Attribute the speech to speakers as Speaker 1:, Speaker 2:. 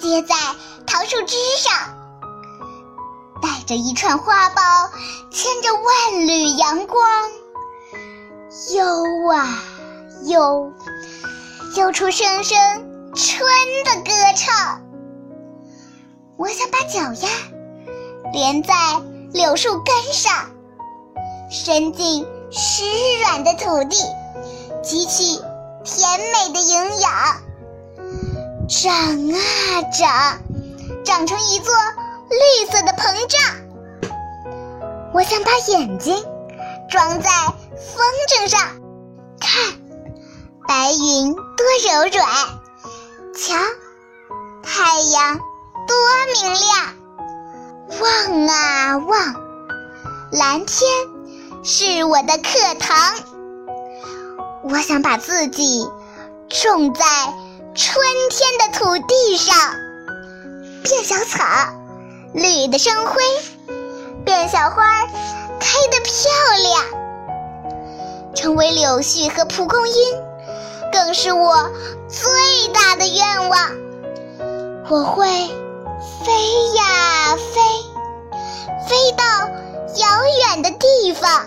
Speaker 1: 接在桃树枝上，带着一串花苞，牵着万缕阳光，悠啊悠，悠出声声。春的歌唱，我想把脚丫连在柳树根上，伸进湿软的土地，汲取甜美的营养，长啊长，长成一座绿色的膨胀。我想把眼睛装在风筝上，看白云多柔软。瞧，太阳多明亮！望啊望，蓝天是我的课堂。我想把自己种在春天的土地上，变小草，绿的生辉；变小花，开得漂亮。成为柳絮和蒲公英。更是我最大的愿望。我会飞呀飞，飞到遥远的地方。